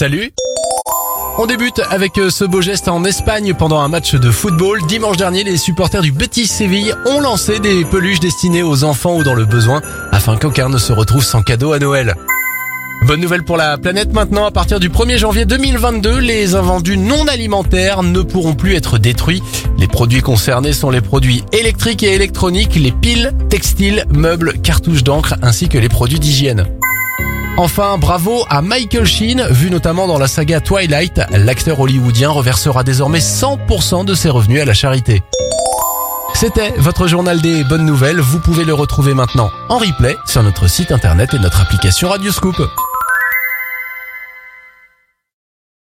Salut on débute avec euh, ce beau geste en Espagne pendant un match de football. Dimanche dernier, les supporters du Betis Séville ont lancé des peluches destinées aux enfants ou dans le besoin afin qu'aucun ne se retrouve sans cadeau à Noël. Bonne nouvelle pour la planète maintenant, à partir du 1er janvier 2022, les invendus non alimentaires ne pourront plus être détruits. Les produits concernés sont les produits électriques et électroniques, les piles, textiles, meubles, cartouches d'encre ainsi que les produits d'hygiène. Enfin, bravo à Michael Sheen, vu notamment dans la saga Twilight, l'acteur hollywoodien reversera désormais 100% de ses revenus à la charité. C'était votre journal des bonnes nouvelles, vous pouvez le retrouver maintenant en replay sur notre site internet et notre application Radioscoop.